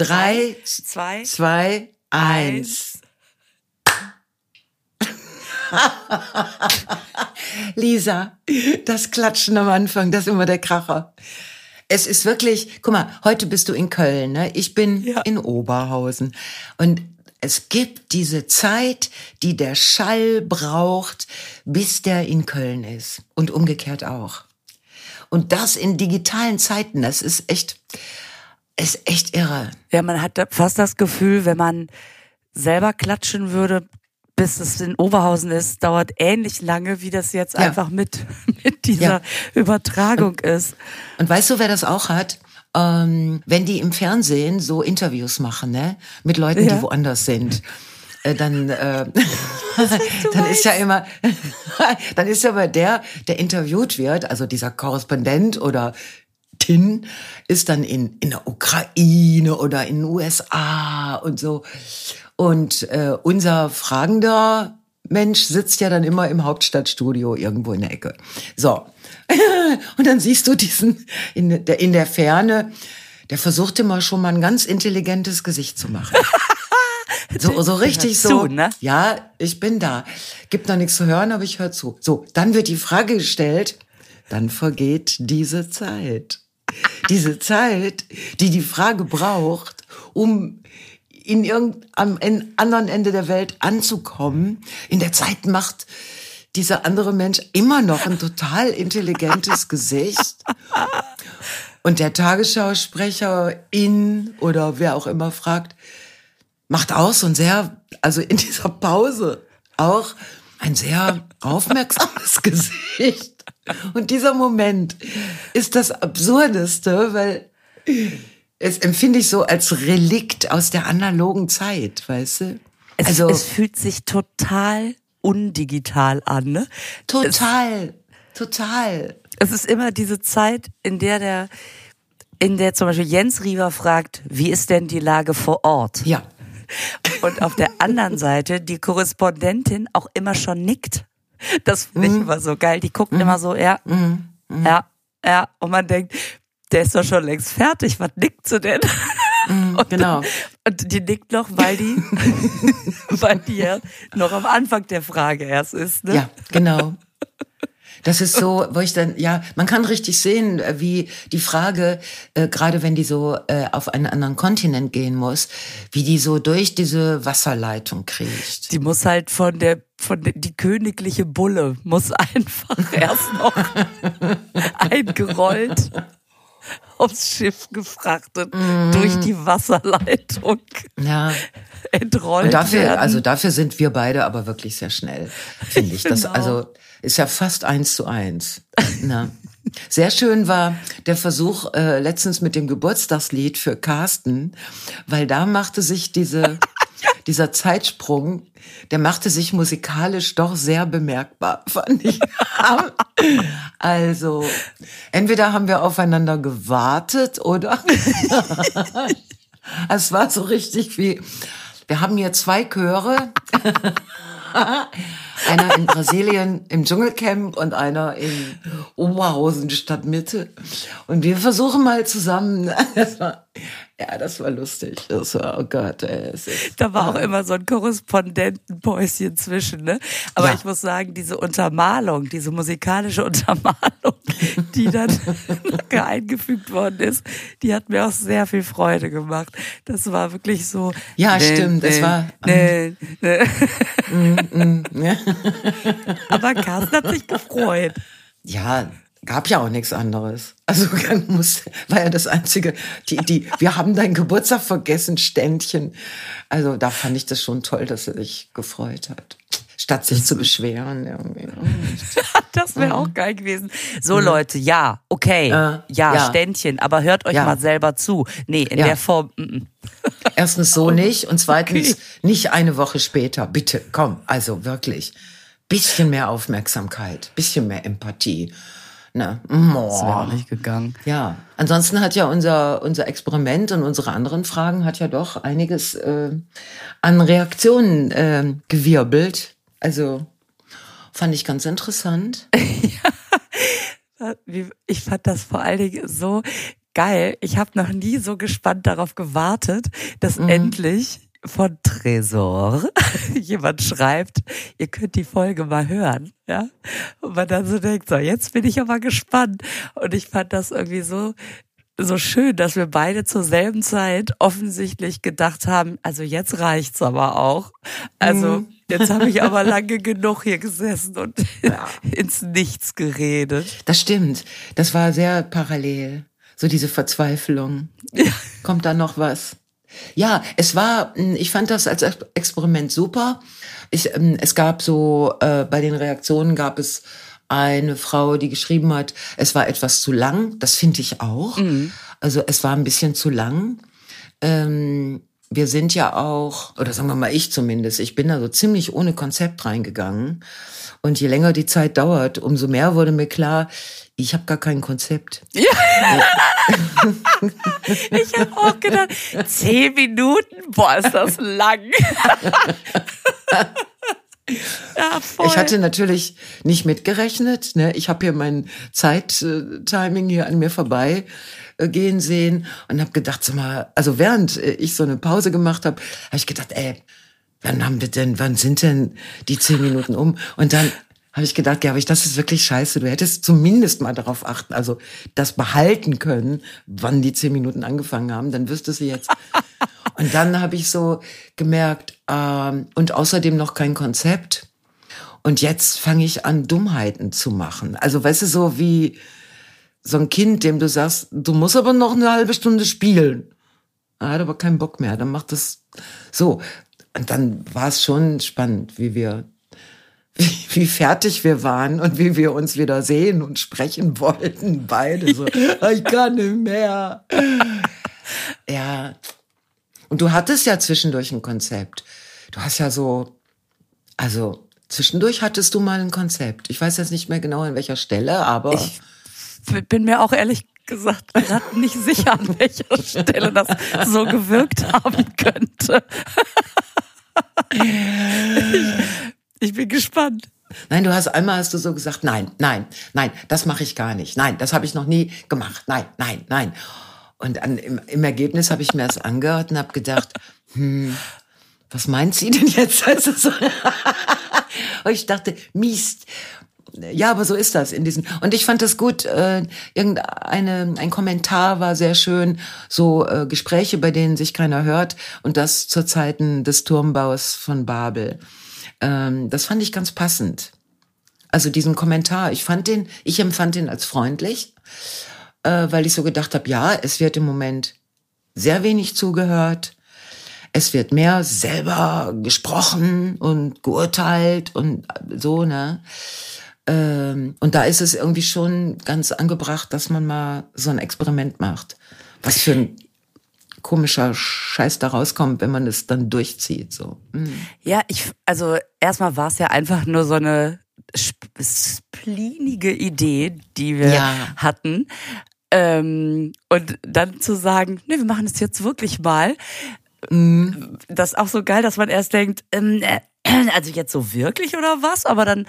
Drei, zwei, zwei, eins. Lisa, das Klatschen am Anfang, das ist immer der Kracher. Es ist wirklich, guck mal, heute bist du in Köln, ne? Ich bin Ja. in Oberhausen. Und es gibt diese Zeit, die der Schall braucht, bis der in Köln ist. Und umgekehrt auch. Und das in digitalen Zeiten, das ist echt, ist echt irre. Ja, man hat fast das Gefühl, wenn man selber klatschen würde, bis es in Oberhausen ist, dauert ähnlich lange, wie das jetzt Ja. einfach mit, mit dieser Ja. Übertragung ist. Und weißt du, wer das auch hat? Ähm, wenn die im Fernsehen so Interviews machen, ne, mit Leuten, Ja. die woanders sind, äh, dann, äh, dann ist ja immer, dann ist ja aber der, der interviewt wird, also dieser Korrespondent oder Tin, ist dann in, in der Ukraine oder in den USA und so. Und äh, unser fragender Mensch sitzt ja dann immer im Hauptstadtstudio irgendwo in der Ecke. So. Und dann siehst du diesen in der, in der Ferne, der versucht immer schon mal ein ganz intelligentes Gesicht zu machen. So, so richtig Hört so. zu, ne? Ja, ich bin da. Gibt noch nichts zu hören, aber ich höre zu. So, dann wird die Frage gestellt, dann vergeht diese Zeit. Diese Zeit, die die Frage braucht, um in irgendeinem en- anderen Ende der Welt anzukommen. In der Zeit macht dieser andere Mensch immer noch ein total intelligentes Gesicht. Und der Tagesschausprecher in oder wer auch immer fragt, macht auch so ein sehr, also in dieser Pause auch ein sehr aufmerksames Gesicht. Und dieser Moment ist das Absurdeste, weil es empfinde ich so als Relikt aus der analogen Zeit, weißt du? Es, also es fühlt sich total undigital an, ne? total, total. Es ist immer diese Zeit, in der der, in der zum Beispiel Jens Riewer fragt, wie ist denn die Lage vor Ort? Ja, Und auf der anderen Seite die Korrespondentin auch immer schon nickt. Das finde Mhm. ich immer so geil. Die guckt immer so, ja, ja, ja. Und man denkt, der ist doch schon längst fertig. Was nickt sie denn? Und, genau. und die nickt noch, weil die, weil die ja noch am Anfang der Frage erst ist. Ne? Ja, genau. Das ist so, wo ich dann, ja, man kann richtig sehen, äh, wie die Frage, äh, gerade wenn die so äh, auf einen anderen Kontinent gehen muss, wie die so durch diese Wasserleitung kriecht. Die muss halt von der, von der, die königliche Bulle muss einfach erst noch eingerollt aufs Schiff gefrachtet, durch die Wasserleitung Ja. entrollt Und dafür, werden. also dafür sind wir beide aber wirklich sehr schnell, finde ich. Das Genau. also ist ja fast eins zu eins. Na. Sehr schön war der Versuch äh, letztens mit dem Geburtstagslied für Carsten, weil da machte sich diese dieser Zeitsprung, der machte sich musikalisch doch sehr bemerkbar, fand ich. Also, entweder haben wir aufeinander gewartet oder es war so richtig wie, wir haben hier zwei Chöre. Einer in Brasilien im Dschungelcamp und einer in Oberhausen Stadtmitte. Und wir versuchen mal zusammen. ja, das war lustig. Das war, oh Gott, ey, Da war auch immer so ein Korrespondentenpäuschen zwischen, ne? Aber Ja. ich muss sagen, diese Untermalung, diese musikalische Untermalung, die dann eingefügt worden ist, die hat mir auch sehr viel Freude gemacht. Das war wirklich so. Ja, stimmt, es war- Nee, nee. ja. Aber Carsten hat sich gefreut. Ja, gab ja auch nichts anderes. Also muss, war ja das einzige. Die, die, wir haben deinen Geburtstag vergessen, Ständchen. Also da fand ich das schon toll, dass er sich gefreut hat. Statt sich zu beschweren. Irgendwie. Das wäre auch geil gewesen. So Leute, ja, okay, Äh, ja, ja. Ständchen, aber hört euch Ja. mal selber zu. Nee, in Ja. der Form. mm, mm. Erstens so nicht und zweitens Okay. nicht eine Woche später. Bitte, komm, also wirklich. Bisschen mehr Aufmerksamkeit, bisschen mehr Empathie. Ne? Das wäre auch nicht gegangen. Ja, ansonsten hat ja unser, unser Experiment und unsere anderen Fragen hat ja doch einiges äh, an Reaktionen äh, gewirbelt. Also fand ich ganz interessant. Wie- Ich fand das vor allen Dingen so geil. Ich habe noch nie so gespannt darauf gewartet, dass mhm. endlich von Tresor jemand schreibt, ihr könnt die Folge mal hören, ja. Und man dann so denkt, so, jetzt bin ich aber gespannt. Und ich fand das irgendwie so, so schön, dass wir beide zur selben Zeit offensichtlich gedacht haben, also jetzt reicht's aber auch. Also, mhm. jetzt habe ich aber lange genug hier gesessen und ja. ins Nichts geredet. Das stimmt. Das war sehr parallel. So diese Verzweiflung. Ja. Kommt da noch was? Ja, es war, hm, ich fand das als Experiment super. Ich, hm, es gab so, äh, bei den Reaktionen gab es eine Frau, die geschrieben hat, es war etwas zu lang. Das finde ich auch. Mhm. Also es war ein bisschen zu lang. Ähm, wir sind ja auch, oder sagen wir mal ich zumindest, ich bin da so ziemlich ohne Konzept reingegangen. Und je länger die Zeit dauert, umso mehr wurde mir klar, ich habe gar kein Konzept. Ja. ich habe auch gedacht, zehn Minuten, boah, ist das lang. Ja. Ich hatte natürlich nicht mitgerechnet. Ne? Ich habe hier mein Zeittiming hier an mir vorbei äh, gehen sehen und habe gedacht, sag mal, also während ich so eine Pause gemacht habe, habe ich gedacht, ey, wann haben wir denn, wann sind denn die zehn Minuten um? Und dann habe ich gedacht, ja, aber ich, das ist wirklich scheiße. Du hättest zumindest mal darauf achten, also das behalten können, wann die zehn Minuten angefangen haben. Dann wüsstest du jetzt. und dann habe ich so gemerkt, ähm, und außerdem noch kein Konzept. Und jetzt fange ich an, Dummheiten zu machen. Also weißt du, so wie so ein Kind, dem du sagst, du musst aber noch eine halbe Stunde spielen. Er hat aber keinen Bock mehr. Dann macht das so. Und dann war es schon spannend, wie wir wie, wie fertig wir waren und wie wir uns wieder sehen und sprechen wollten, beide so, ich kann nicht mehr. Ja. Und du hattest ja zwischendurch ein Konzept. Du hast ja so, also zwischendurch hattest du mal ein Konzept. Ich weiß jetzt nicht mehr genau an welcher Stelle, aber. Ich bin mir auch ehrlich gesagt gerade nicht sicher, an welcher Stelle das so gewirkt haben könnte. ich, ich bin gespannt. Nein, du hast einmal hast du so gesagt, nein, nein, nein, das mache ich gar nicht. Nein, das habe ich noch nie gemacht. Nein, nein, nein. Und an, im, im Ergebnis habe ich mir das angehört und habe gedacht, hm, was meint sie denn jetzt? Also so und ich dachte, Mist. Ja, aber so ist das in diesen. Und ich fand das gut. Äh, irgendeine ein Kommentar war sehr schön. So äh, Gespräche, bei denen sich keiner hört. Und das zu Zeiten des Turmbaus von Babel. Ähm, das fand ich ganz passend. Also diesen Kommentar, ich fand den, ich empfand den als freundlich, äh, weil ich so gedacht habe, ja, es wird im Moment sehr wenig zugehört. Es wird mehr selber gesprochen und geurteilt und so, ne? Ähm, und da ist es irgendwie schon ganz angebracht, dass man mal so ein Experiment macht. Was für ein komischer Scheiß da rauskommt, wenn man es dann durchzieht. So. Mhm. Ja, ich, also erstmal war es ja einfach nur so eine splinige Idee, die wir ja. hatten. Ähm, und dann zu sagen, nee, wir machen es jetzt wirklich mal. Mhm. Das ist auch so geil, dass man erst denkt, ähm, äh, also jetzt so wirklich oder was? Aber dann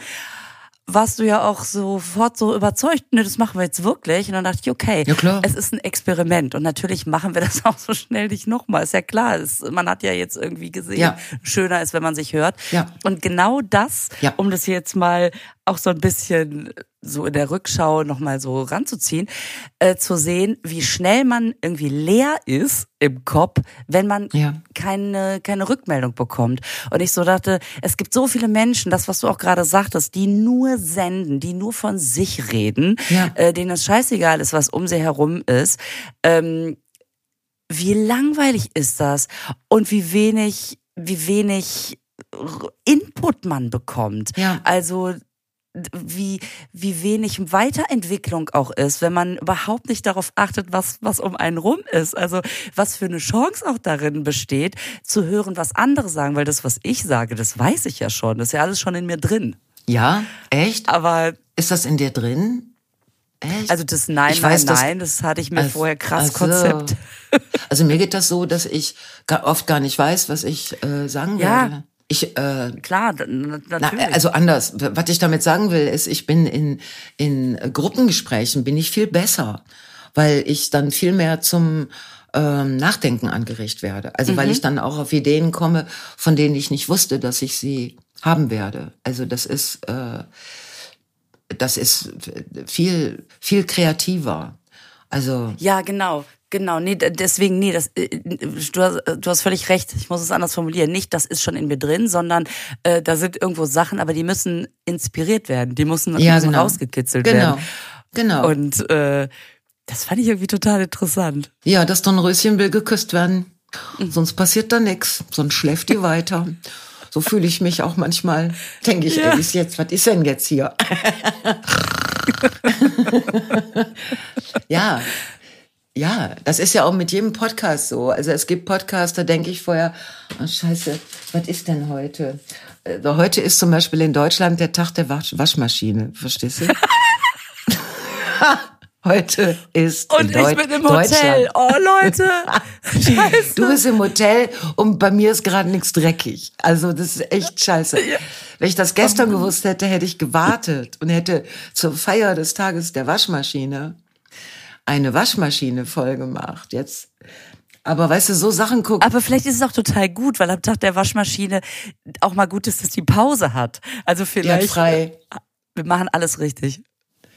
warst du ja auch sofort so überzeugt, ne, das machen wir jetzt wirklich. Und dann dachte ich, okay, ja, klar. es ist ein Experiment. Und natürlich machen wir das auch so schnell nicht nochmal. Ist ja klar, es, man hat ja jetzt irgendwie gesehen, ja. schöner ist, wenn man sich hört. Ja. Und genau das, ja. um das jetzt mal auch so ein bisschen so in der Rückschau nochmal so ranzuziehen, äh, zu sehen, wie schnell man irgendwie leer ist im Kopf, wenn man ja. keine, keine Rückmeldung bekommt. Und ich so dachte, es gibt so viele Menschen, das, was du auch gerade sagtest, die nur senden, die nur von sich reden, ja. äh, denen es scheißegal ist, was um sie herum ist. Ähm, wie langweilig ist das? Und wie wenig, wie wenig Input man bekommt. Ja. Also wie, wie wenig Weiterentwicklung auch ist, wenn man überhaupt nicht darauf achtet, was, was um einen rum ist. Also was für eine Chance auch darin besteht, zu hören, was andere sagen, weil das, was ich sage, das weiß ich ja schon. Das ist ja alles schon in mir drin. Ja, echt? Aber ist das in dir drin? Echt? Also das Nein, ich weiß, Nein, Nein, das hatte ich mir also, vorher krass also, Konzept. Also mir geht das so, dass ich oft gar nicht weiß, was ich äh, sagen ja. werde. Ich, äh, Klar, natürlich. Na, also anders. Was ich damit sagen will, ist, ich bin in, in Gruppengesprächen bin ich viel besser. weil ich dann viel mehr zum ähm, Nachdenken angeregt werde. Also mhm. weil ich dann auch auf Ideen komme, von denen ich nicht wusste, dass ich sie haben werde. Also das ist, äh, das ist viel, viel kreativer. Also ja, genau. Genau, nee, deswegen, nee, das, äh, du, hast, du hast völlig recht, ich muss es anders formulieren. Nicht, das ist schon in mir drin, sondern äh, da sind irgendwo Sachen, aber die müssen inspiriert werden, die müssen, ja, müssen genau. rausgekitzelt genau. werden. Genau. Und äh, das fand ich irgendwie total interessant. Ja, das Dornröschen will geküsst werden. Mhm. Sonst passiert da nichts. Sonst schläft die weiter. So fühle ich mich auch manchmal. Denke ich, ja. ey, ist jetzt, was ist denn jetzt hier? ja, ja, das ist ja auch mit jedem Podcast so. Also es gibt Podcasts, da denke ich vorher, oh scheiße, was ist denn heute? Also heute ist zum Beispiel in Deutschland der Tag der Wasch Waschmaschine, verstehst du? Heute ist und ich bin im Hotel. Oh Leute, scheiße. Du bist im Hotel und bei mir ist gerade nichts dreckig. Also das ist echt scheiße. Wenn ich das gestern gewusst hätte, hätte ich gewartet und hätte zur Feier des Tages der Waschmaschine eine Waschmaschine voll gemacht. Jetzt aber weißt du, so Sachen gucken. Aber vielleicht ist es auch total gut, weil am Tag der Waschmaschine auch mal gut ist, dass die Pause hat. Also vielleicht. Ja, frei. Wir machen alles richtig.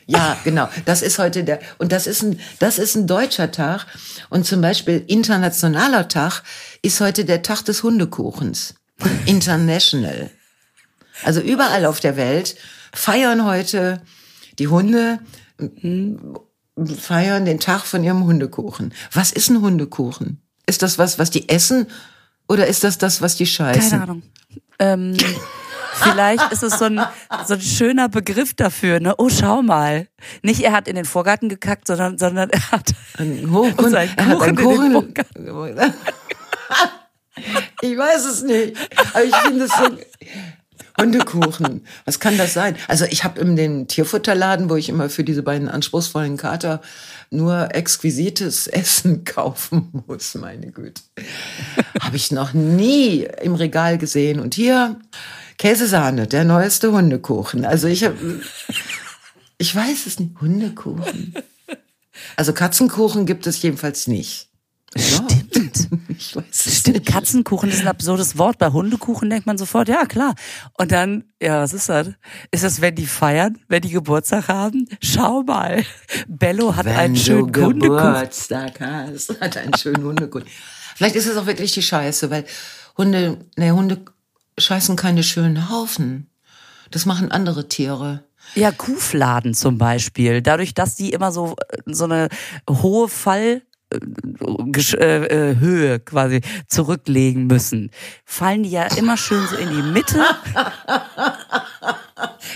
Ja, genau. Das ist heute der, und das ist ein, das ist ein deutscher Tag. Und zum Beispiel internationaler Tag ist heute der Tag des Hundekuchens. International. Also überall auf der Welt feiern heute die Hunde feiern den Tag von ihrem Hundekuchen. Was ist ein Hundekuchen? Ist das was, was die essen oder ist das das, was die scheißen? Keine Ahnung. Ähm, vielleicht ist es so ein, so ein schöner Begriff dafür. Ne? Oh, schau mal. Nicht er hat in den Vorgarten gekackt, sondern, sondern er hat einen Kuchen, er hat einen Kuchen. ich weiß es nicht. Aber ich finde es so, Hundekuchen. Was kann das sein? Also ich habe in den Tierfutterladen, wo ich immer für diese beiden anspruchsvollen Kater nur exquisites Essen kaufen muss, meine Güte. habe ich noch nie im Regal gesehen. Und hier Käsesahne, der neueste Hundekuchen. Also ich habe, ich weiß es nicht, Hundekuchen. Also Katzenkuchen gibt es jedenfalls nicht. Stimmt. Ich weiß Stimmt, nicht. Katzenkuchen ist ein absurdes Wort. Bei Hundekuchen denkt man sofort, ja klar. Und dann, ja, was ist das? Ist das, wenn die feiern, wenn die Geburtstag haben? Schau mal, Bello hat wenn einen schönen du Hundekuchen. Geburtstag hast, hat einen schönen Hundekuchen. Vielleicht ist es auch wirklich die Scheiße, weil Hunde, ne, Hunde scheißen keine schönen Haufen. Das machen andere Tiere. Ja, Kuhfladen zum Beispiel. Dadurch, dass die immer so, so eine hohe Fall, äh, äh, Höhe quasi zurücklegen müssen, fallen die ja immer schön so in die Mitte.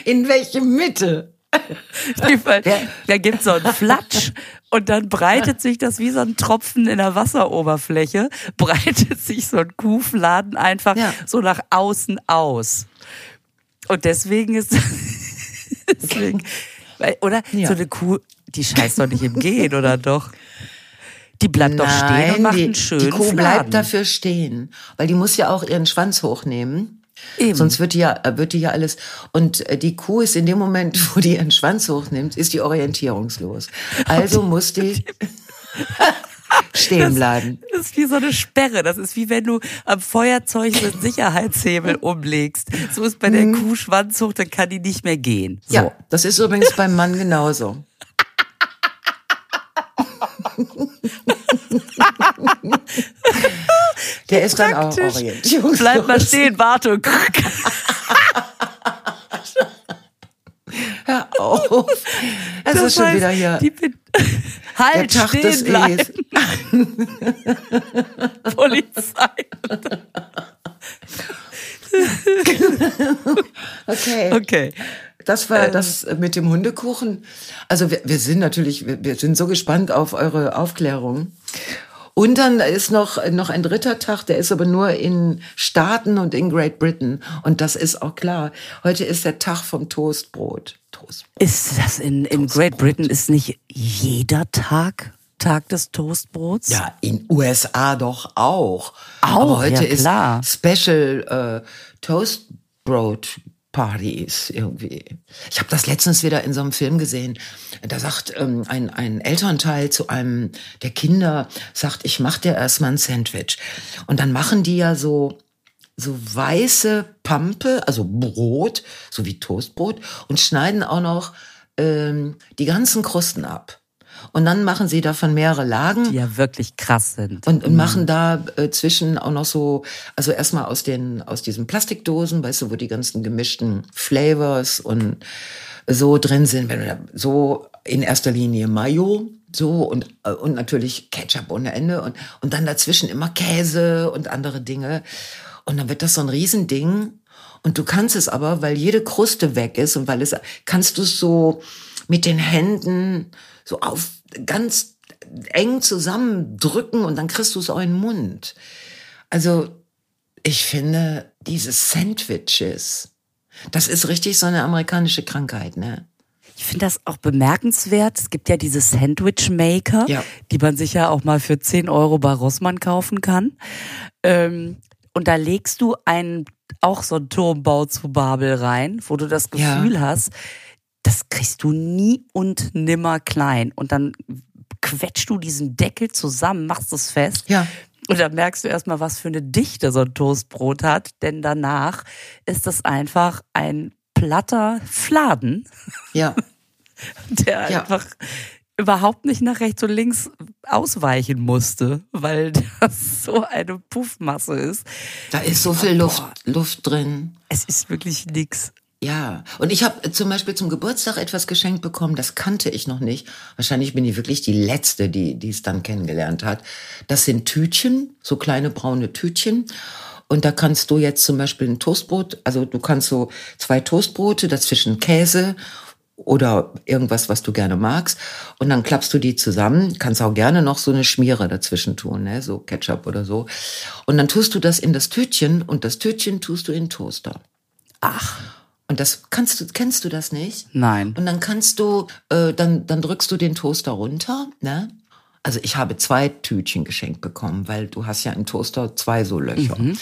In welche Mitte? Da gibt so einen Flatsch und dann breitet sich das wie so ein Tropfen in der Wasseroberfläche, breitet sich so ein Kuhfladen einfach ja. so nach außen aus. Und deswegen ist deswegen, oder ja. so eine Kuh, die scheißt doch nicht im Gehen, oder doch? Die bleibt Nein, doch stehen und macht die, einen schönen Die Kuh Fladen. bleibt dafür stehen, weil die muss ja auch ihren Schwanz hochnehmen. Eben. Sonst wird die ja, wird die ja alles. Und äh, die Kuh ist in dem Moment, wo die ihren Schwanz hochnimmt, ist die orientierungslos. Also muss die stehen bleiben. Das, das ist wie so eine Sperre. Das ist wie wenn du am Feuerzeug einen Sicherheitshebel umlegst. So ist bei der mhm. Kuh Schwanz hoch, dann kann die nicht mehr gehen. So. Ja, das ist übrigens beim Mann genauso. Der ist dann auch orientierungslos. Bleib mal stehen, warte. Hör auf. Es das ist schon wieder hier. Halt der Tag stehen des bleiben. Polizei. okay. Okay. Das war ähm. das mit dem Hundekuchen. Also wir, wir sind natürlich, wir, wir sind so gespannt auf eure Aufklärung. Und dann ist noch, noch ein dritter Tag, der ist aber nur in Staaten und in Great Britain. Und das ist auch klar. Heute ist der Tag vom Toastbrot. Toastbrot. Ist das in, in Great Britain ist nicht jeder Tag Tag des Toastbrots? Ja, in USA doch auch. Auch, aber heute ja, klar. ist Special äh, Toastbrot Partys irgendwie. Ich habe das letztens wieder in so einem Film gesehen. Da sagt ähm, ein, ein Elternteil zu einem der Kinder, sagt, ich mach dir erstmal ein Sandwich. Und dann machen die ja so so weiße Pampe, also Brot, so wie Toastbrot, und schneiden auch noch ähm, die ganzen Krusten ab. Und dann machen sie davon mehrere Lagen. Die ja wirklich krass sind. Und, und machen da äh, zwischen auch noch so, also erstmal aus den, aus diesen Plastikdosen, weißt du, wo die ganzen gemischten Flavors und so drin sind, wenn du so in erster Linie Mayo, so und, äh, und natürlich Ketchup ohne Ende und, und dann dazwischen immer Käse und andere Dinge. Und dann wird das so ein Riesending. Und du kannst es aber, weil jede Kruste weg ist und weil es, kannst du es so mit den Händen so auf ganz eng zusammendrücken und dann kriegst du es auch in den Mund. Also, ich finde, diese Sandwiches, das ist richtig so eine amerikanische Krankheit, ne? Ich finde das auch bemerkenswert. Es gibt ja diese Sandwich Maker, ja. die man sich ja auch mal für 10 Euro bei Rossmann kaufen kann. Ähm, und da legst du einen, auch so einen Turmbau zu Babel rein, wo du das Gefühl ja. hast, das kriegst du nie und nimmer klein. Und dann quetschst du diesen Deckel zusammen, machst es fest. Ja. Und dann merkst du erstmal, was für eine Dichte so ein Toastbrot hat. Denn danach ist das einfach ein platter Fladen. Ja. Der ja. einfach überhaupt nicht nach rechts und links ausweichen musste, weil das so eine Puffmasse ist. Da ist so viel Luft, Luft drin. Es ist wirklich nix. Ja, und ich habe zum Beispiel zum Geburtstag etwas geschenkt bekommen, das kannte ich noch nicht. Wahrscheinlich bin ich wirklich die Letzte, die die es dann kennengelernt hat. Das sind Tütchen, so kleine braune Tütchen. Und da kannst du jetzt zum Beispiel ein Toastbrot, also du kannst so zwei Toastbrote, dazwischen Käse oder irgendwas, was du gerne magst. Und dann klappst du die zusammen. Kannst auch gerne noch so eine Schmiere dazwischen tun, ne? so Ketchup oder so. Und dann tust du das in das Tütchen und das Tütchen tust du in Toaster. Ach. Und das kannst du, kennst du das nicht? Nein. Und dann kannst du, äh, dann, dann drückst du den Toaster runter, ne? Also ich habe zwei Tütchen geschenkt bekommen, weil du hast ja im Toaster zwei so Löcher. Mhm.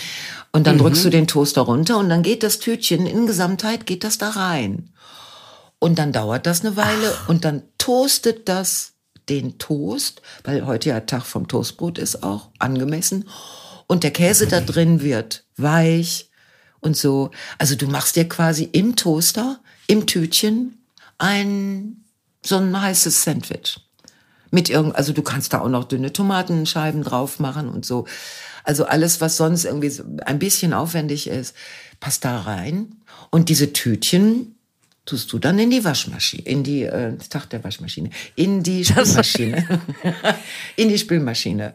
Und dann mhm. drückst du den Toaster runter und dann geht das Tütchen in Gesamtheit geht das da rein. Und dann dauert das eine Weile Ach. und dann toastet das den Toast, weil heute ja Tag vom Toastbrot ist auch angemessen. Und der Käse da drin wird weich, und so. Also du machst dir quasi im Toaster, im Tütchen, ein so ein heißes Sandwich. Mit irgend, also du kannst da auch noch dünne Tomatenscheiben drauf machen und so. Also alles, was sonst irgendwie ein bisschen aufwendig ist, passt da rein. Und diese Tütchen tust du dann in die Waschmaschine, in die, äh, Tag der Waschmaschine, in die Spülmaschine, in die Spülmaschine.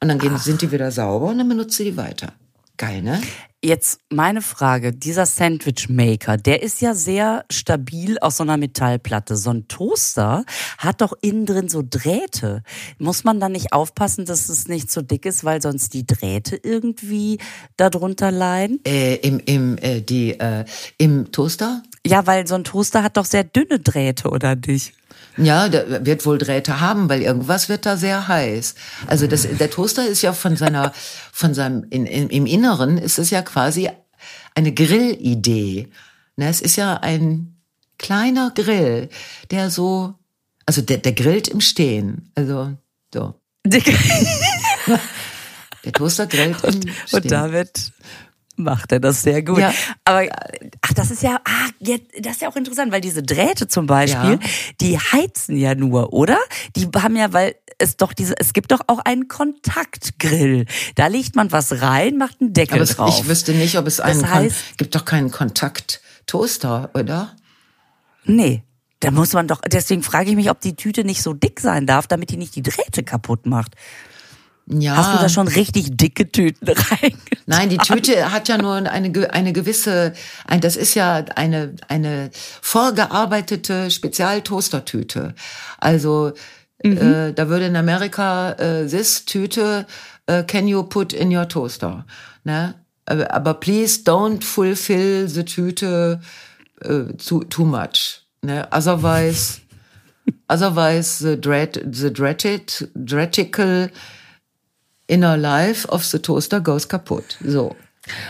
Und dann gehen, sind die wieder sauber und dann benutzt du die weiter. Geil, ne? Jetzt meine Frage, dieser Sandwich Maker, der ist ja sehr stabil aus so einer Metallplatte. So ein Toaster hat doch innen drin so Drähte. Muss man da nicht aufpassen, dass es nicht so dick ist, weil sonst die Drähte irgendwie darunter leiden? Äh, im, im, äh, die, äh, Im Toaster? Ja, weil so ein Toaster hat doch sehr dünne Drähte, oder nicht? Ja, der wird wohl Drähte haben, weil irgendwas wird da sehr heiß. Also das, der Toaster ist ja von seiner, von seinem, in, in, im Inneren ist es ja quasi eine Grillidee. Ne, es ist ja ein kleiner Grill, der so, also der, der grillt im Stehen. Also, so. der Toaster grillt im Stehen. Und damit macht er das sehr gut. Ja. Aber ach, das ist ja, ah, das ist ja auch interessant, weil diese Drähte zum Beispiel, ja. die heizen ja nur, oder? Die haben ja, weil es doch diese, es gibt doch auch einen Kontaktgrill. Da legt man was rein, macht einen Deckel Aber drauf. Ich wüsste nicht, ob es einen das heißt, gibt doch keinen Kontakttoaster, oder? Nee. Da muss man doch, deswegen frage ich mich, ob die Tüte nicht so dick sein darf, damit die nicht die Drähte kaputt macht. Ja. Hast du da schon richtig dicke Tüten rein? Nein, die Tüte hat ja nur eine, eine gewisse, ein, das ist ja eine, eine vorgearbeitete Spezialtoastertüte. Also, mhm. äh, da würde in Amerika, äh, this Tüte, uh, can you put in your toaster? Ne? Aber please don't fulfill the Tüte uh, too, too much. Ne? Otherwise, otherwise the dread, the dreaded, dreadical inner life of the toaster goes kaputt. So.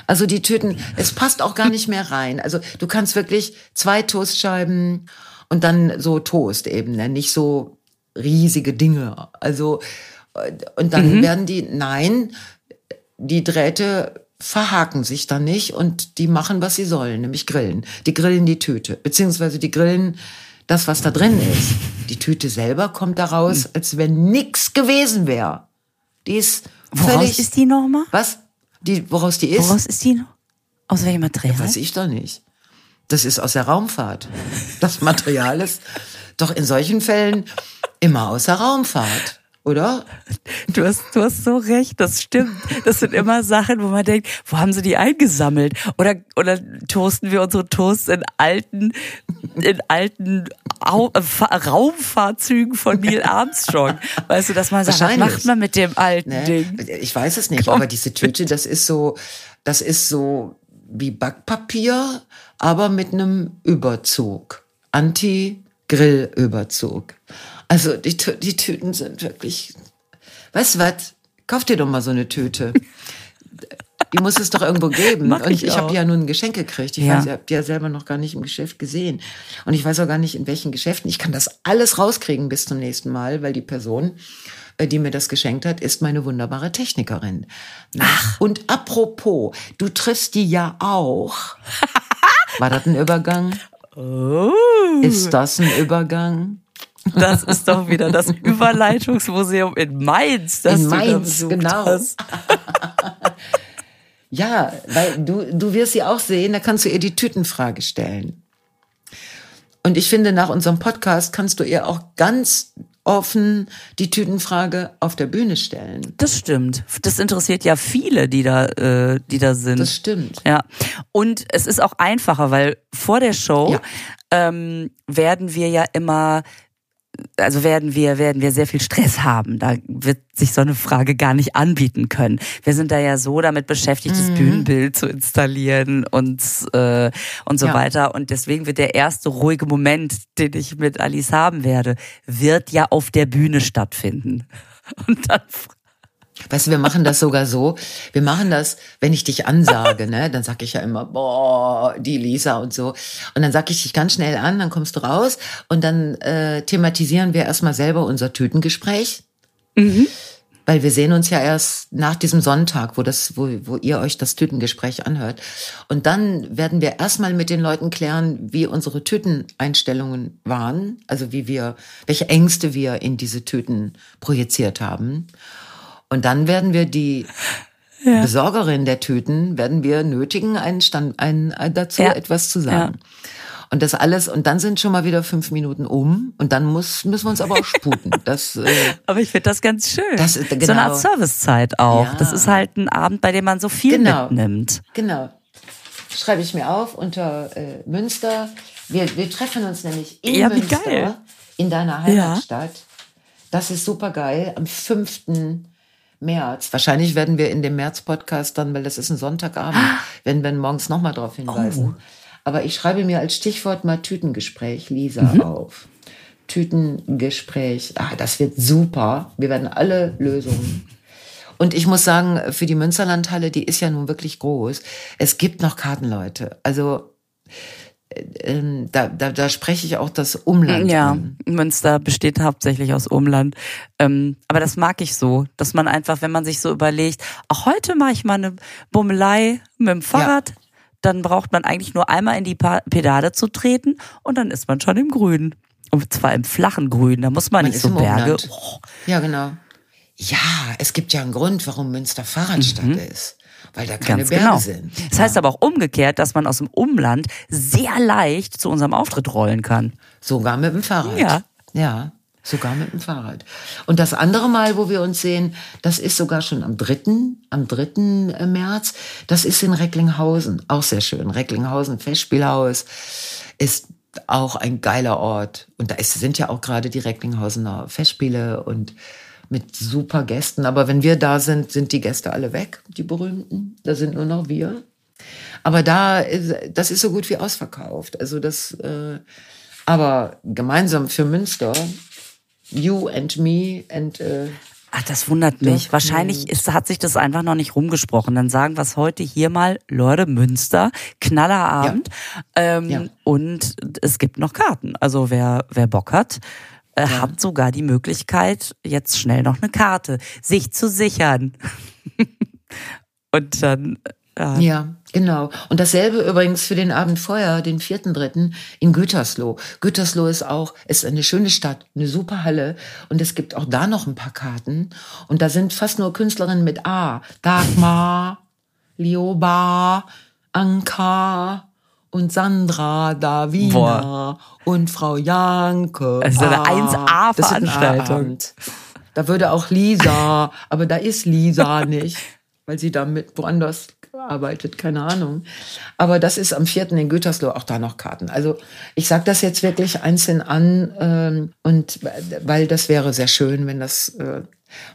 Also die Tüten, es passt auch gar nicht mehr rein. Also du kannst wirklich zwei Toastscheiben und dann so Toast eben, ne? nicht so riesige Dinge. Also und dann mhm. werden die, nein, die Drähte verhaken sich dann nicht und die machen, was sie sollen, nämlich grillen. Die grillen die Tüte, beziehungsweise die grillen das, was da drin ist. Die Tüte selber kommt da raus, als wenn nix gewesen wäre. Die ist Woraus völlig, ist die nochmal? Was? Die, woraus die ist? Woraus ist die noch? Aus welchem Material? Ja, weiß ich doch nicht. Das ist aus der Raumfahrt. Das Material ist doch in solchen Fällen immer aus der Raumfahrt oder? Du hast, du hast so recht, das stimmt. Das sind immer Sachen, wo man denkt, wo haben sie die eingesammelt? Oder, oder toasten wir unsere Toasts in alten, in alten Au Raumfahrzügen von Neil Armstrong? Weißt du, dass man sagt, was macht man mit dem alten nee, Ding? Ich weiß es nicht, Komm. aber diese Tüte, das ist so, das ist so wie Backpapier, aber mit einem Überzug. Anti-Grillüberzug. Also die, die Tüten sind wirklich. Weißt du was? Kauf dir doch mal so eine Tüte. Die muss es doch irgendwo geben. Mach und ich, ich habe ja nun ein Geschenk gekriegt. Ich ja. weiß, ich habe die ja selber noch gar nicht im Geschäft gesehen. Und ich weiß auch gar nicht, in welchen Geschäften. Ich kann das alles rauskriegen bis zum nächsten Mal, weil die Person, äh, die mir das geschenkt hat, ist meine wunderbare Technikerin. Ach. Und apropos, du triffst die ja auch. War das ein Übergang? Oh. Ist das ein Übergang? Das ist doch wieder das Überleitungsmuseum in Mainz. Das in Mainz, genau. Ja, weil du, du wirst sie auch sehen, da kannst du ihr die Tütenfrage stellen. Und ich finde, nach unserem Podcast kannst du ihr auch ganz offen die Tütenfrage auf der Bühne stellen. Das stimmt. Das interessiert ja viele, die da, äh, die da sind. Das stimmt. Ja. Und es ist auch einfacher, weil vor der Show ja. ähm, werden wir ja immer also werden wir, werden wir sehr viel Stress haben. Da wird sich so eine Frage gar nicht anbieten können. Wir sind da ja so damit beschäftigt, mhm. das Bühnenbild zu installieren und, äh, und so ja. weiter. Und deswegen wird der erste ruhige Moment, den ich mit Alice haben werde, wird ja auf der Bühne stattfinden. Und dann Weißt du, wir machen das sogar so. Wir machen das, wenn ich dich ansage, ne, dann sag ich ja immer, boah, die Lisa und so. Und dann sag ich dich ganz schnell an, dann kommst du raus und dann äh, thematisieren wir erstmal selber unser Tütengespräch. Mhm. Weil wir sehen uns ja erst nach diesem Sonntag, wo das, wo, wo ihr euch das Tütengespräch anhört. Und dann werden wir erstmal mit den Leuten klären, wie unsere Tüteneinstellungen waren, also wie wir, welche Ängste wir in diese Tüten projiziert haben. Und dann werden wir die ja. Besorgerin der Tüten, werden wir nötigen, einen Stand, einen, äh, dazu ja. etwas zu sagen. Ja. Und das alles, und dann sind schon mal wieder fünf Minuten um und dann muss, müssen wir uns aber auch sputen. Das, äh, aber ich finde das ganz schön. Das, äh, genau. So eine Art Servicezeit auch. Ja. Das ist halt ein Abend, bei dem man so viel genau. mitnimmt. Genau. Schreibe ich mir auf unter äh, Münster. Wir, wir treffen uns nämlich in ja, Münster, in deiner Heimatstadt. Das ist super geil. Am 5. März. Wahrscheinlich werden wir in dem März-Podcast dann, weil das ist ein Sonntagabend, ah. werden wir morgens nochmal darauf hinweisen. Oh. Aber ich schreibe mir als Stichwort mal Tütengespräch, Lisa, mhm. auf. Tütengespräch. Ah, das wird super. Wir werden alle Lösungen. Und ich muss sagen, für die Münsterlandhalle, die ist ja nun wirklich groß. Es gibt noch Kartenleute. Also da, da, da spreche ich auch das Umland ja, an. Münster besteht hauptsächlich aus Umland. Ähm, aber das mag ich so, dass man einfach, wenn man sich so überlegt, auch heute mache ich mal eine Bummelei mit dem Fahrrad, ja. dann braucht man eigentlich nur einmal in die Pedale zu treten und dann ist man schon im Grün. Und zwar im flachen Grün, da muss man, man nicht so Berge. Oh. Ja, genau. Ja, es gibt ja einen Grund, warum Münster Fahrradstadt mhm. ist weil da keine Ganz Berge genau. sind. Das heißt aber auch umgekehrt, dass man aus dem Umland sehr leicht zu unserem Auftritt rollen kann. Sogar mit dem Fahrrad. Ja. Ja. Sogar mit dem Fahrrad. Und das andere Mal, wo wir uns sehen, das ist sogar schon am 3., am 3. Äh, März. Das ist in Recklinghausen. Auch sehr schön. Recklinghausen Festspielhaus ist auch ein geiler Ort. Und da ist, sind ja auch gerade die Recklinghausener Festspiele und mit super Gästen. Aber wenn wir da sind, sind die Gäste alle weg, die berühmten. Da sind nur noch wir. Aber da, das ist so gut wie ausverkauft. Also das, äh, aber gemeinsam für Münster, you and me and äh, Ach, das wundert mich. Doch, Wahrscheinlich ist, hat sich das einfach noch nicht rumgesprochen. Dann sagen wir es heute hier mal, Leute, Münster, Knallerabend. Ja. Ähm, ja. Und es gibt noch Karten. Also wer, wer Bock hat, äh, ja. hat sogar die Möglichkeit, jetzt schnell noch eine Karte sich zu sichern. und dann. Äh, ja, genau. Und dasselbe übrigens für den Abend vorher, den vierten, dritten, in Gütersloh. Gütersloh ist auch, ist eine schöne Stadt, eine super Halle. Und es gibt auch da noch ein paar Karten. Und da sind fast nur Künstlerinnen mit A. Dagmar, Lioba, Anka, und Sandra Davina Boah. und Frau Janke. Das ist eine 1A-Veranstaltung. Da würde auch Lisa, aber da ist Lisa nicht, weil sie da mit woanders arbeitet, keine Ahnung. Aber das ist am 4. in Gütersloh auch da noch Karten. Also ich sage das jetzt wirklich einzeln an ähm, und weil das wäre sehr schön, wenn das, äh,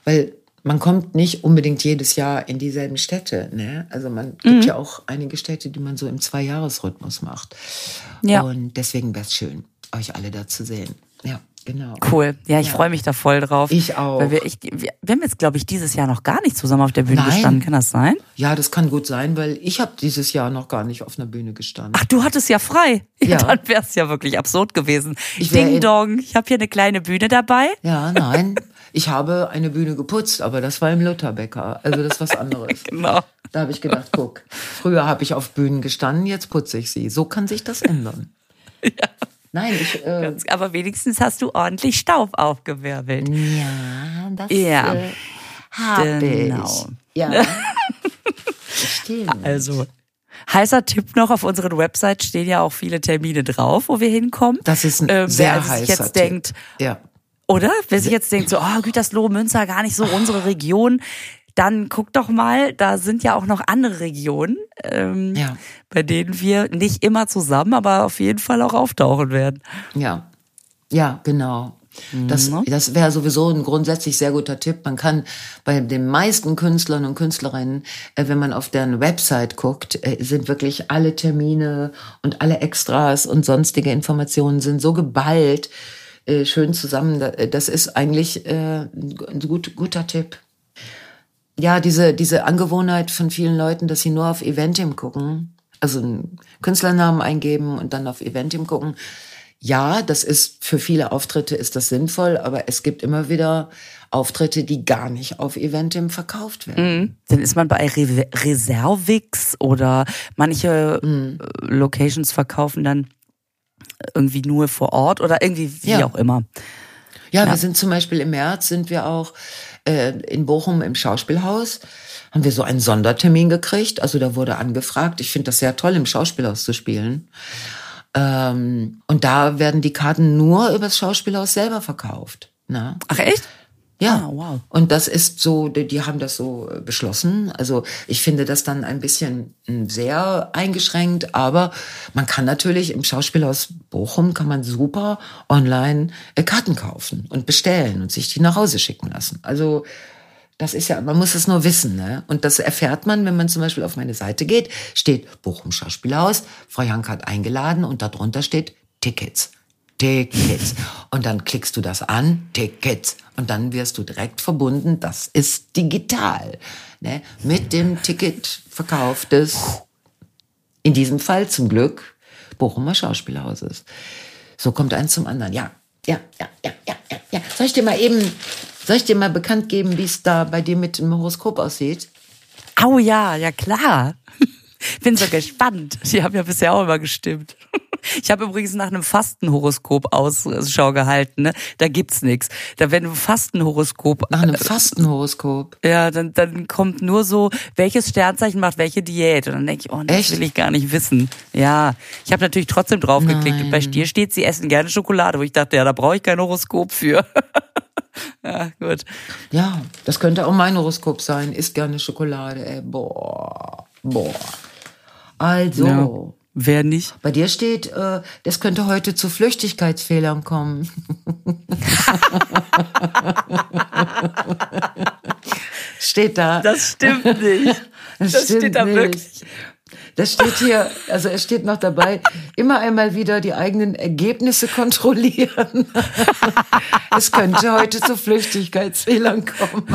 weil man kommt nicht unbedingt jedes Jahr in dieselben Städte. Ne? Also man mhm. gibt ja auch einige Städte, die man so im Zweijahresrhythmus macht. Ja. Und deswegen wäre es schön, euch alle da zu sehen. Ja. Genau. Cool. Ja, ich ja. freue mich da voll drauf. Ich auch. Weil wir, ich, wir, wir haben jetzt, glaube ich, dieses Jahr noch gar nicht zusammen auf der Bühne Nein. gestanden. Kann das sein? Ja, das kann gut sein, weil ich habe dieses Jahr noch gar nicht auf einer Bühne gestanden. Ach, du hattest ja frei. Ja, ja. dann wäre es ja wirklich absurd gewesen. Ich Ding Dong, ich habe hier eine kleine Bühne dabei. Ja, nein. Ich habe eine Bühne geputzt, aber das war im Lutherbäcker. Also das ist was anderes. genau. Da habe ich gedacht, guck, früher habe ich auf Bühnen gestanden, jetzt putze ich sie. So kann sich das ändern. ja. Nein, ich. Äh, aber wenigstens hast du ordentlich Staub aufgewirbelt. Ja, das ja. Äh, habe genau. ich. Ja. Stimmt. Also, heißer Tipp noch, auf unserer Website stehen ja auch viele Termine drauf, wo wir hinkommen. Das ist ein ähm, sehr wer heißer jetzt Tipp. denkt, ja. Oder? Wer sich jetzt denkt, so, oh, Gütersloh, Münster, gar nicht so unsere Region, dann guck doch mal, da sind ja auch noch andere Regionen, ähm, ja. bei denen wir nicht immer zusammen, aber auf jeden Fall auch auftauchen werden. Ja, ja, genau. Das, mhm. das wäre sowieso ein grundsätzlich sehr guter Tipp. Man kann bei den meisten Künstlern und Künstlerinnen, äh, wenn man auf deren Website guckt, äh, sind wirklich alle Termine und alle Extras und sonstige Informationen sind so geballt, äh, schön zusammen. Das ist eigentlich äh, ein gut, guter Tipp. Ja, diese, diese Angewohnheit von vielen Leuten, dass sie nur auf Eventim gucken, also einen Künstlernamen eingeben und dann auf Eventim gucken. Ja, das ist für viele Auftritte ist das sinnvoll, aber es gibt immer wieder Auftritte, die gar nicht auf Eventim verkauft werden. Mhm. Dann ist man bei Re Reservix oder manche mhm. Locations verkaufen dann irgendwie nur vor Ort oder irgendwie wie ja. auch immer. Ja, ja, wir sind zum Beispiel im März sind wir auch äh, in Bochum im Schauspielhaus. Haben wir so einen Sondertermin gekriegt. Also da wurde angefragt. Ich finde das sehr toll, im Schauspielhaus zu spielen. Ähm, und da werden die Karten nur übers Schauspielhaus selber verkauft. Na? Ne? Ach echt? Ja, ah, wow. Und das ist so, die, die haben das so äh, beschlossen. Also ich finde das dann ein bisschen hm, sehr eingeschränkt, aber man kann natürlich im Schauspielhaus Bochum kann man super online äh, Karten kaufen und bestellen und sich die nach Hause schicken lassen. Also das ist ja, man muss es nur wissen, ne? Und das erfährt man, wenn man zum Beispiel auf meine Seite geht, steht Bochum Schauspielhaus, Frau Jank hat eingeladen und darunter steht Tickets. Tickets. Und dann klickst du das an, Tickets. Und dann wirst du direkt verbunden, das ist digital. Ne? Mit dem Ticketverkauf des, in diesem Fall zum Glück, Bochumer Schauspielhauses. So kommt eins zum anderen. Ja, ja, ja, ja, ja, ja. Soll ich dir mal eben, soll ich dir mal bekannt geben, wie es da bei dir mit dem Horoskop aussieht? Au ja, ja klar. Bin so gespannt. Die haben ja bisher auch immer gestimmt. Ich habe übrigens nach einem Fastenhoroskop Ausschau gehalten. Ne? Da gibt's nichts. Da wenn du Fastenhoroskop nach einem äh, Fastenhoroskop. Ja, dann dann kommt nur so, welches Sternzeichen macht welche Diät und dann denke ich, oh, das Echt? will ich gar nicht wissen. Ja, ich habe natürlich trotzdem draufgeklickt und bei dir steht, sie essen gerne Schokolade, wo ich dachte, ja, da brauche ich kein Horoskop für. ja, gut. Ja, das könnte auch mein Horoskop sein. Isst gerne Schokolade. Ey, boah, boah. Also. Wer nicht? Bei dir steht, äh, das könnte heute zu Flüchtigkeitsfehlern kommen. steht da. Das stimmt nicht. Das, das stimmt steht da nicht. wirklich. Das steht hier, also es steht noch dabei, immer einmal wieder die eigenen Ergebnisse kontrollieren. es könnte heute zu Flüchtigkeitsfehlern kommen.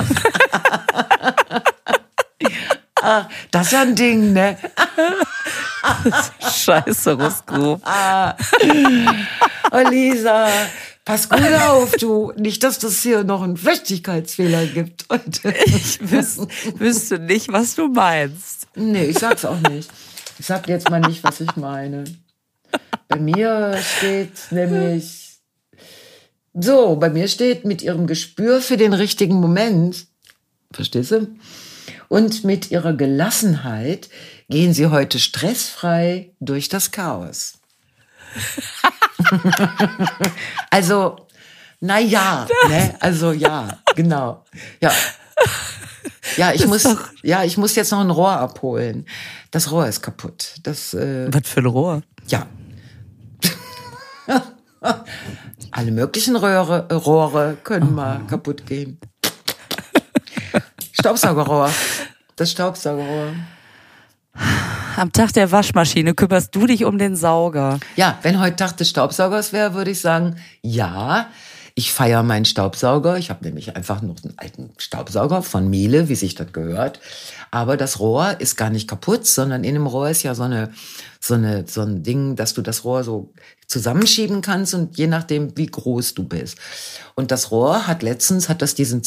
Ah, das ist ja ein Ding, ne? Scheiße, Horoskop. oh, Lisa, pass gut auf, du. Nicht, dass das hier noch einen Flüchtigkeitsfehler gibt. ich wüsste, wüsste nicht, was du meinst. Nee, ich sag's auch nicht. Ich sag jetzt mal nicht, was ich meine. Bei mir steht nämlich so, bei mir steht mit ihrem Gespür für den richtigen Moment, verstehst du? Und mit ihrer Gelassenheit gehen sie heute stressfrei durch das Chaos. also, na ja, ne? Also ja, genau. Ja. Ja, ich muss, ja, ich muss jetzt noch ein Rohr abholen. Das Rohr ist kaputt. Das, äh, Was für ein Rohr? Ja. Alle möglichen Röhre, Rohre können mal oh. kaputt gehen. Staubsaugerrohr. Das Staubsaugerrohr. Am Tag der Waschmaschine kümmerst du dich um den Sauger. Ja, wenn heute Tag des Staubsaugers wäre, würde ich sagen, ja, ich feiere meinen Staubsauger. Ich habe nämlich einfach noch einen alten Staubsauger von Miele, wie sich das gehört. Aber das Rohr ist gar nicht kaputt, sondern in dem Rohr ist ja so eine, so eine, so ein Ding, dass du das Rohr so zusammenschieben kannst und je nachdem, wie groß du bist. Und das Rohr hat letztens, hat das diesen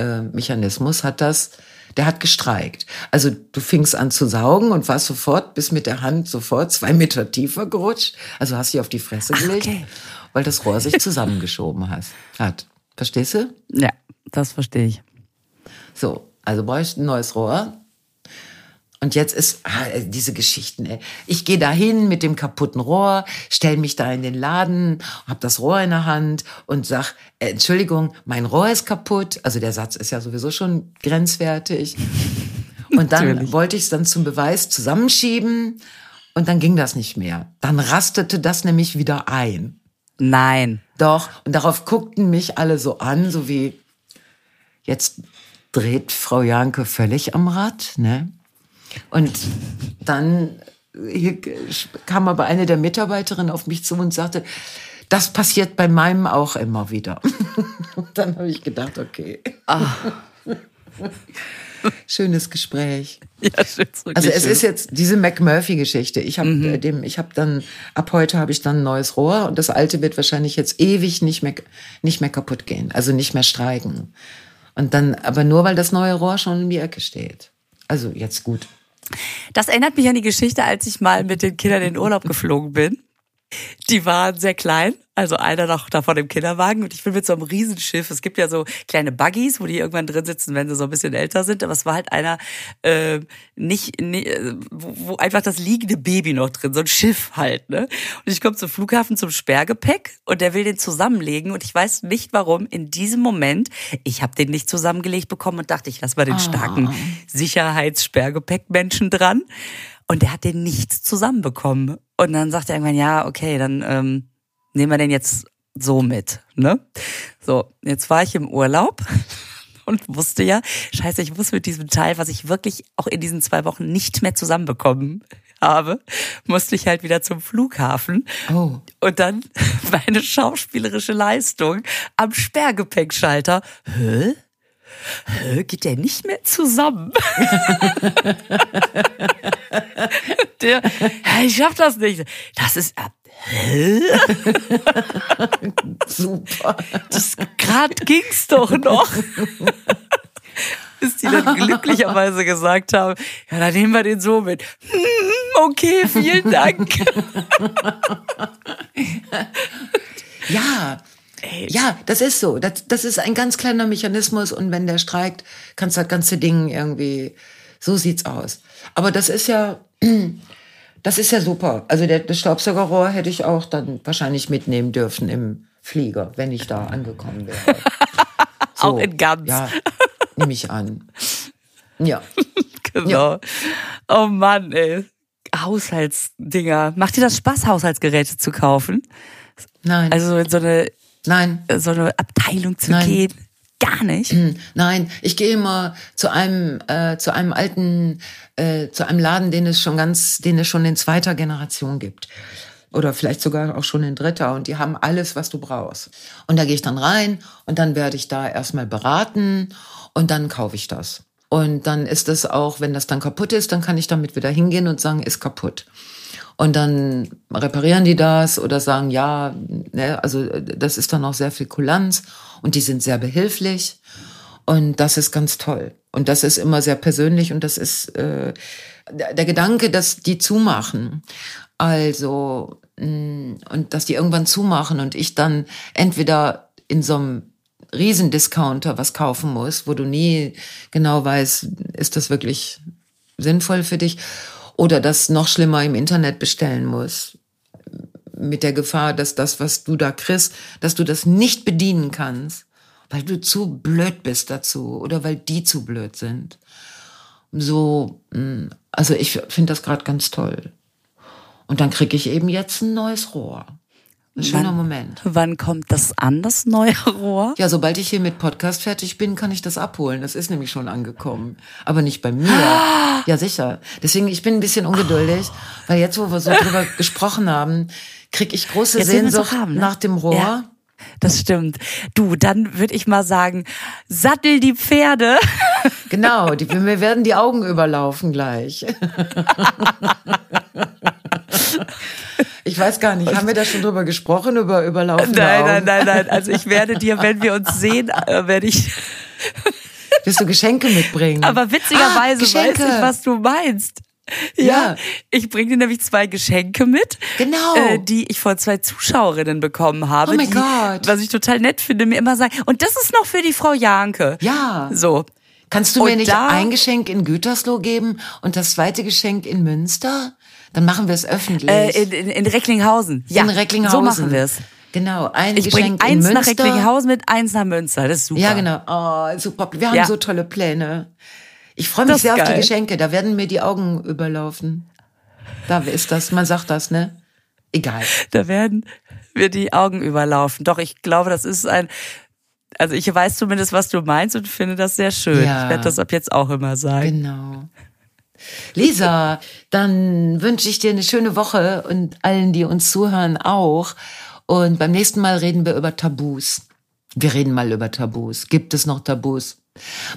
Zusammenschieb-Mechanismus, hat das, der hat gestreikt. Also du fingst an zu saugen und warst sofort bis mit der Hand sofort zwei Meter tiefer gerutscht. Also hast dich auf die Fresse gelegt. Okay weil das Rohr sich zusammengeschoben hat. Verstehst du? Ja, das verstehe ich. So, also brauche ich ein neues Rohr. Und jetzt ist ah, diese Geschichten. Ey. Ich gehe dahin mit dem kaputten Rohr, stell mich da in den Laden, hab das Rohr in der Hand und sag: äh, Entschuldigung, mein Rohr ist kaputt. Also der Satz ist ja sowieso schon grenzwertig. Und dann wollte ich es dann zum Beweis zusammenschieben und dann ging das nicht mehr. Dann rastete das nämlich wieder ein. Nein. Doch. Und darauf guckten mich alle so an, so wie jetzt dreht Frau Janke völlig am Rad, ne? Und dann kam aber eine der Mitarbeiterinnen auf mich zu und sagte, das passiert bei meinem auch immer wieder. Und dann habe ich gedacht, okay. Ach. Schönes Gespräch. Ja, schön, also es schön. ist jetzt diese McMurphy-Geschichte. Ich habe mhm. Dem, ich habe dann ab heute habe ich dann ein neues Rohr und das alte wird wahrscheinlich jetzt ewig nicht mehr nicht mehr kaputt gehen, also nicht mehr streiken. Und dann, aber nur weil das neue Rohr schon in die Ecke steht. Also jetzt gut. Das erinnert mich an die Geschichte, als ich mal mit den Kindern in den Urlaub geflogen bin. Die waren sehr klein, also einer noch da vor dem Kinderwagen und ich bin mit so einem Riesenschiff. Es gibt ja so kleine Buggies, wo die irgendwann drin sitzen, wenn sie so ein bisschen älter sind. Aber es war halt einer äh, nicht, nicht wo, wo einfach das liegende Baby noch drin, so ein Schiff halt. Ne? Und ich komme zum Flughafen zum Sperrgepäck und der will den zusammenlegen und ich weiß nicht warum. In diesem Moment, ich habe den nicht zusammengelegt bekommen und dachte, ich lass mal den starken oh. Sicherheitssperrgepäckmenschen dran. Und der hat den nicht zusammenbekommen. Und dann sagt er irgendwann, ja, okay, dann ähm, nehmen wir den jetzt so mit. Ne? So, jetzt war ich im Urlaub und wusste ja, scheiße, ich muss mit diesem Teil, was ich wirklich auch in diesen zwei Wochen nicht mehr zusammenbekommen habe, musste ich halt wieder zum Flughafen. Oh. Und dann meine schauspielerische Leistung am Sperrgepäckschalter. Hä? geht der nicht mehr zusammen? der, ich schaff das nicht. Das ist? Super. Das gerade ging's doch noch. Bis die dann glücklicherweise gesagt haben, ja, dann nehmen wir den so mit. Hm, okay, vielen Dank. ja, ja, das ist so. Das, das ist ein ganz kleiner Mechanismus und wenn der streikt, kannst du das ganze Ding irgendwie, so sieht's aus. Aber das ist ja, das ist ja super. Also der, das Staubsaugerrohr hätte ich auch dann wahrscheinlich mitnehmen dürfen im Flieger, wenn ich da angekommen wäre. So, auch in ganz. Ja, nehme ich an. Ja. genau. Ja. Oh Mann, ey. Haushaltsdinger. Macht dir das Spaß, Haushaltsgeräte zu kaufen? Nein. Also in so eine Nein. So eine Abteilung zu Nein. gehen? Gar nicht? Nein, ich gehe immer zu einem, äh, zu einem alten, äh, zu einem Laden, den es schon ganz, den es schon in zweiter Generation gibt. Oder vielleicht sogar auch schon in dritter. Und die haben alles, was du brauchst. Und da gehe ich dann rein und dann werde ich da erstmal beraten und dann kaufe ich das. Und dann ist es auch, wenn das dann kaputt ist, dann kann ich damit wieder hingehen und sagen, ist kaputt. Und dann reparieren die das oder sagen, ja, ne, also das ist dann auch sehr viel Kulanz und die sind sehr behilflich. Und das ist ganz toll. Und das ist immer sehr persönlich und das ist äh, der Gedanke, dass die zumachen. Also, mh, mm, und dass die irgendwann zumachen und ich dann entweder in so einem Riesendiscounter was kaufen muss, wo du nie genau weißt, ist das wirklich sinnvoll für dich oder das noch schlimmer im Internet bestellen muss. Mit der Gefahr, dass das, was du da kriegst, dass du das nicht bedienen kannst, weil du zu blöd bist dazu oder weil die zu blöd sind. So, hm, also ich finde das gerade ganz toll. Und dann kriege ich eben jetzt ein neues Rohr. Ein schöner wann, Moment. Wann kommt das an, das neue Rohr? Ja, sobald ich hier mit Podcast fertig bin, kann ich das abholen. Das ist nämlich schon angekommen. Aber nicht bei mir. Ja, sicher. Deswegen, ich bin ein bisschen ungeduldig, oh. weil jetzt, wo wir so drüber gesprochen haben, krieg ich große jetzt Sehnsucht haben, ne? nach dem Rohr. Ja. Das stimmt. Du, dann würde ich mal sagen, sattel die Pferde. Genau, die, wir werden die Augen überlaufen gleich. Ich weiß gar nicht, haben wir da schon drüber gesprochen, über überlaufende Nein, Augen? nein, nein, nein. Also ich werde dir, wenn wir uns sehen, äh, werde ich... Wirst du Geschenke mitbringen? Aber witzigerweise ah, weiß ich, was du meinst. Ja, ja, ich bringe dir nämlich zwei Geschenke mit, genau. äh, die ich von zwei Zuschauerinnen bekommen habe. Oh mein die, Gott. Was ich total nett finde, mir immer sagen, und das ist noch für die Frau Janke. Ja. So. Kannst du mir nicht ein Geschenk in Gütersloh geben und das zweite Geschenk in Münster? Dann machen wir es öffentlich. Äh, in, in, in Recklinghausen. Ja, in Recklinghausen. So machen wir es. Genau, ein ich Geschenk eins in nach Münster. Recklinghausen mit eins nach Münster. Das ist super. Ja, genau. Oh, super. Wir haben Ja. so tolle Pläne. Ich freue mich sehr auf die geil. Geschenke. Da werden mir die Augen überlaufen. Da ist das. Man sagt das, ne? Egal. Da werden mir die Augen überlaufen. Doch, ich glaube, das ist ein. Also ich weiß zumindest, was du meinst und finde das sehr schön. Ja. Ich werde das ab jetzt auch immer sagen. Genau. Lisa, dann wünsche ich dir eine schöne Woche und allen, die uns zuhören, auch. Und beim nächsten Mal reden wir über Tabus. Wir reden mal über Tabus. Gibt es noch Tabus?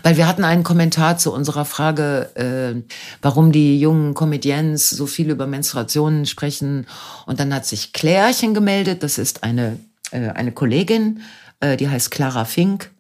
Weil wir hatten einen Kommentar zu unserer Frage, äh, warum die jungen Comedians so viel über Menstruationen sprechen. Und dann hat sich Klärchen gemeldet. Das ist eine, äh, eine Kollegin, äh, die heißt Clara Fink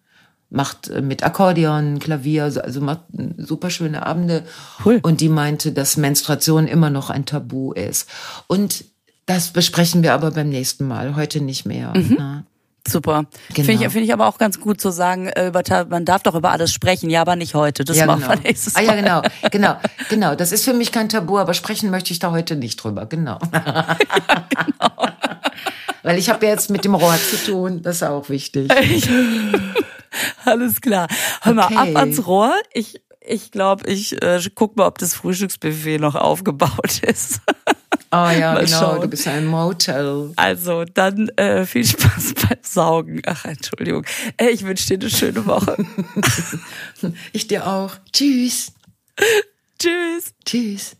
macht äh, mit Akkordeon, Klavier, so- also macht äh, super schöne Abende. Cool. Und die meinte, dass Menstruation immer noch ein Tabu ist. Und das besprechen wir aber beim nächsten Mal, heute nicht mehr. ne? Super. Genau. Finde ich, finde ich aber auch ganz gut zu sagen, äh, über, man darf doch über alles sprechen, ja, aber nicht heute. Das Ja, machen genau. wir nächstes Ah Mal. ja, genau, genau, genau. Das ist für mich kein Tabu, aber sprechen möchte ich da heute nicht drüber. Genau. Weil ich habe ja jetzt mit dem Rohr zu tun. Das ist auch wichtig. Alles klar. Hör mal, Okay. ab ans Rohr. Ich, ich glaube, ich äh, guck mal, ob das Frühstücksbuffet noch aufgebaut ist. Ah ja, Mal genau. schauen. Du bist ein Motel. Also, dann äh, viel Spaß beim Saugen. Ach, Entschuldigung. Äh, ich wünsche dir eine schöne Woche. Ich dir auch. Tschüss. Tschüss. Tschüss.